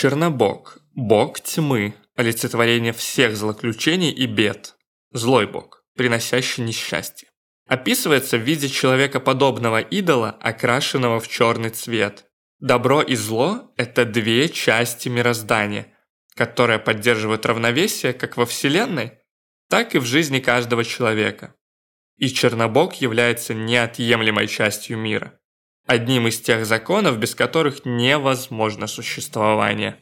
Чернобог – бог тьмы, олицетворение всех злоключений и бед. Злой бог, приносящий несчастье. Описывается в виде человекоподобного идола, окрашенного в черный цвет. Добро и зло – это две части мироздания, которые поддерживают равновесие как во Вселенной, так и в жизни каждого человека. И Чернобог является неотъемлемой частью мира, одним из тех законов, без которых невозможно существование.